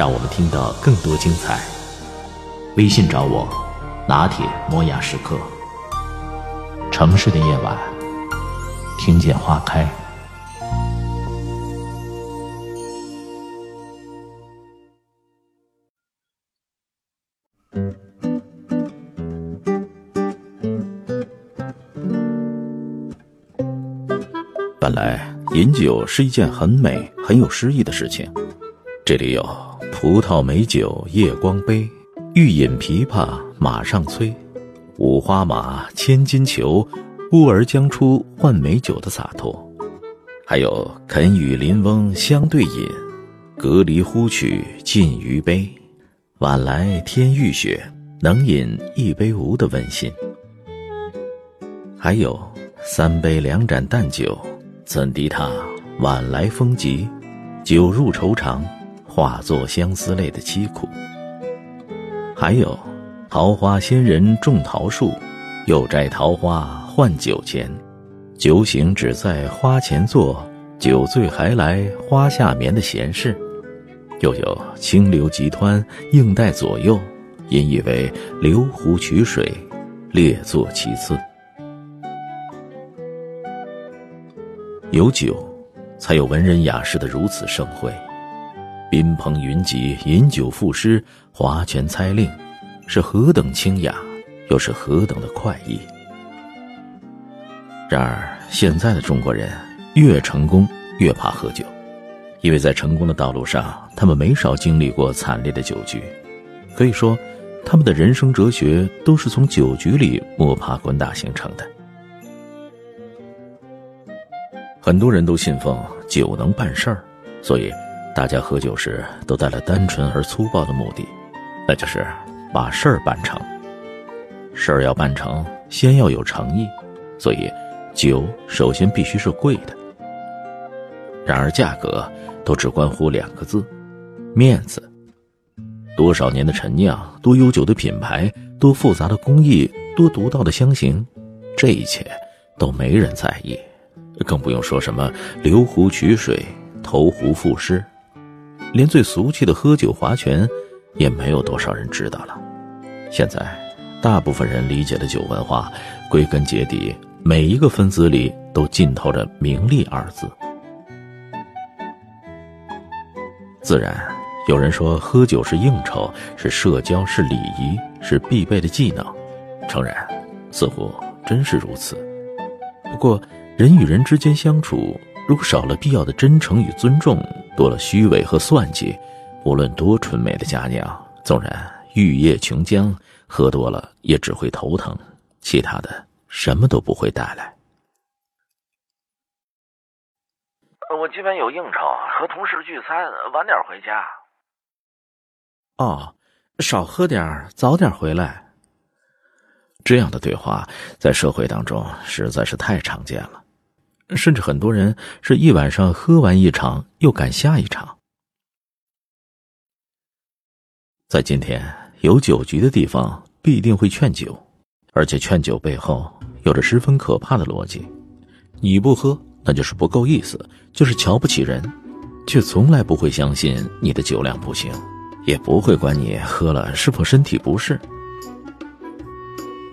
让我们听到更多精彩。微信找我，拿铁磨牙时刻。城市的夜晚，听见花开。本来饮酒是一件很美、很有诗意的事情。这里有“葡萄美酒夜光杯，欲饮琵琶马上催，五花马，千金裘，呼儿将出换美酒”的洒脱，还有“肯与邻翁相对饮，隔离呼取尽余杯，晚来天欲雪，能饮一杯无”的温馨。还有“三杯两盏淡酒”。怎敌他晚来风急，酒入愁肠，化作相思泪的凄苦。还有，桃花仙人种桃树，又摘桃花换酒钱，酒醒只在花前坐，酒醉还来花下眠的闲事。又有清流急湍，应带左右，引以为流湖取水，列作其次。有酒，才有文人雅士的如此盛会。宾朋云集，饮酒赋诗，划拳猜令，是何等清雅，又是何等的快意。然而，现在的中国人越成功越怕喝酒，因为在成功的道路上，他们没少经历过惨烈的酒局。可以说，他们的人生哲学都是从酒局里摸爬滚打形成的。很多人都信奉酒能办事儿，所以大家喝酒时都带了单纯而粗暴的目的，那就是把事儿办成。事儿要办成，先要有诚意，所以酒首先必须是贵的。然而价格都只关乎两个字：面子。多少年的陈酿，多悠久的品牌，多复杂的工艺，多独到的香型，这一切都没人在意。更不用说什么流湖取水、投壶赋诗，连最俗气的喝酒划拳，也没有多少人知道了。现在，大部分人理解的酒文化，归根结底，每一个分子里都浸透着“名利”二字。自然，有人说喝酒是应酬，是社交，是礼仪，是必备的技能。诚然，似乎真是如此。不过，人与人之间相处，如果少了必要的真诚与尊重，多了虚伪和算计，无论多纯美的佳酿，纵然玉液琼浆，喝多了也只会头疼，其他的什么都不会带来。我今晚有应酬，和同事聚餐，晚点回家。哦，少喝点早点回来。这样的对话在社会当中实在是太常见了。甚至很多人是一晚上喝完一场，又赶下一场。在今天，有酒局的地方必定会劝酒，而且劝酒背后有着十分可怕的逻辑：你不喝，那就是不够意思，就是瞧不起人，却从来不会相信你的酒量不行，也不会管你喝了是否身体不适。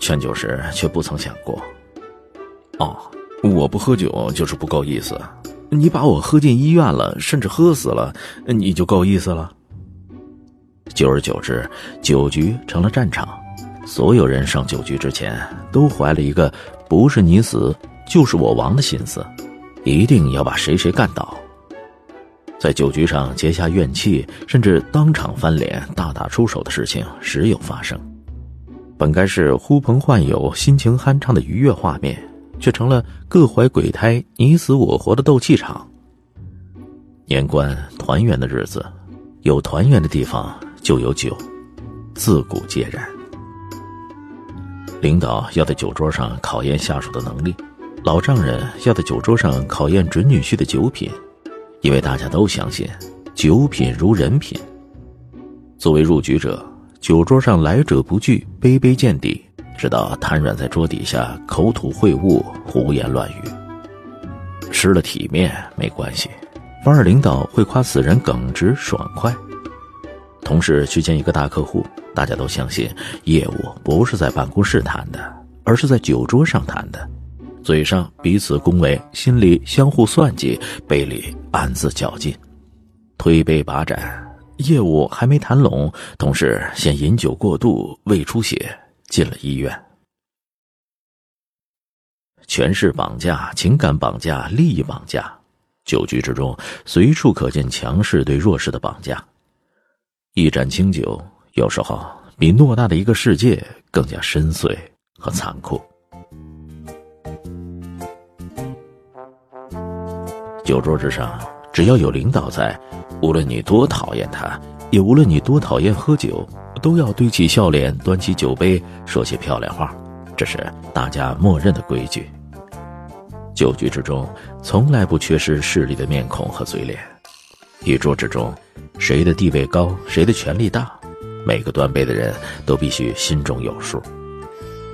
劝酒时却不曾想过，哦。我不喝酒就是不够意思，你把我喝进医院了，甚至喝死了，你就够意思了。久而久之，酒局成了战场，所有人上酒局之前都怀了一个不是你死就是我亡的心思，一定要把谁谁干倒。在酒局上结下怨气，甚至当场翻脸、大打出手的事情时有发生。本该是呼朋唤友、心情酣畅的愉悦画面。却成了各怀鬼胎、你死我活的斗气场。年关团圆的日子，有团圆的地方就有酒，自古皆然。领导要在酒桌上考验下属的能力，老丈人要在酒桌上考验准女婿的酒品，因为大家都相信酒品如人品。作为入局者，酒桌上来者不拒，杯杯见底，直到瘫软在桌底下，口吐秽物，胡言乱语。失了体面没关系，反而领导会夸此人耿直爽快。同事去见一个大客户，大家都相信业务不是在办公室谈的，而是在酒桌上谈的。嘴上彼此恭维，心里相互算计，杯里暗自较劲，推杯把盏。业务还没谈拢，同事先饮酒过度，胃出血进了医院。权势绑架、情感绑架、利益绑架，酒局之中随处可见强势对弱势的绑架。一盏清酒，有时候比偌大的一个世界更加深邃和残酷。酒桌之上，只要有领导在。无论你多讨厌他，也无论你多讨厌喝酒，都要堆起笑脸，端起酒杯，说些漂亮话，这是大家默认的规矩。酒局之中，从来不缺失势力的面孔和嘴脸。一桌之中，谁的地位高，谁的权力大，每个端杯的人都必须心中有数。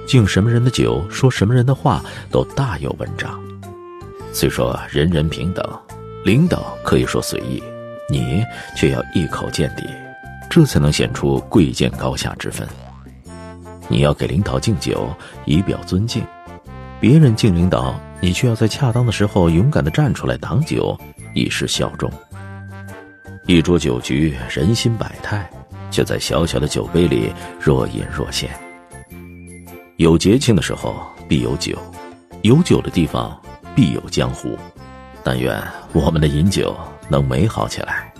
敬什么人的酒，说什么人的话，都大有文章。虽说人人平等，领导可以说随意。你却要一口见底，这才能显出贵贱高下之分。你要给领导敬酒，以表尊敬；别人敬领导，你却要在恰当的时候勇敢地站出来挡酒，以示效忠。一桌酒局，人心百态，却在小小的酒杯里若隐若现。有节庆的时候必有酒，有酒的地方必有江湖。但愿我们的饮酒。能美好起来。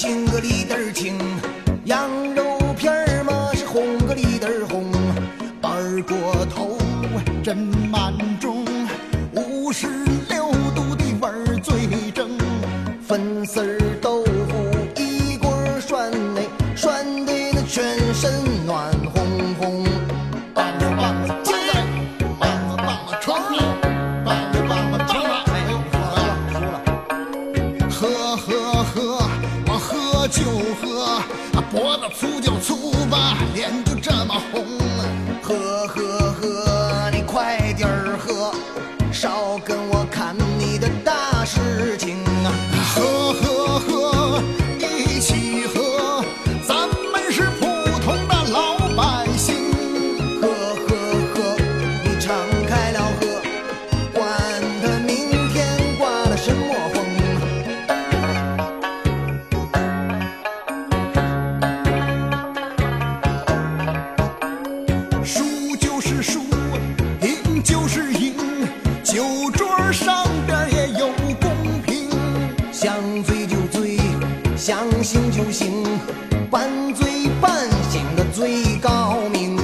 青个里得儿青，羊肉片儿嘛是红个里得儿红。二锅头真满盅，五十六度的味儿最正。粉丝儿豆腐一锅涮，那涮的那全身暖烘烘。想醉就醉，想醒就醒，半醉半醒的最高明。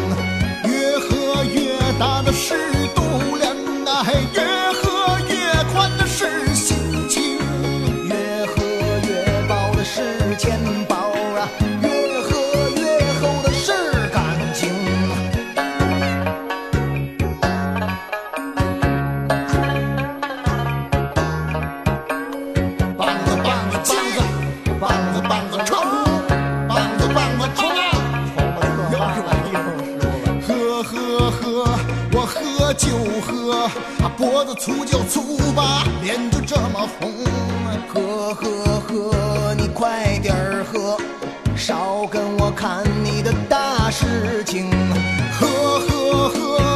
越喝越大的是肚量啊，越喝越宽的是心情，越喝越饱的是肩膀。喝就喝啊脖子粗就粗吧脸就这么红啊喝喝喝你快点喝少跟我看你的大事情啊喝喝喝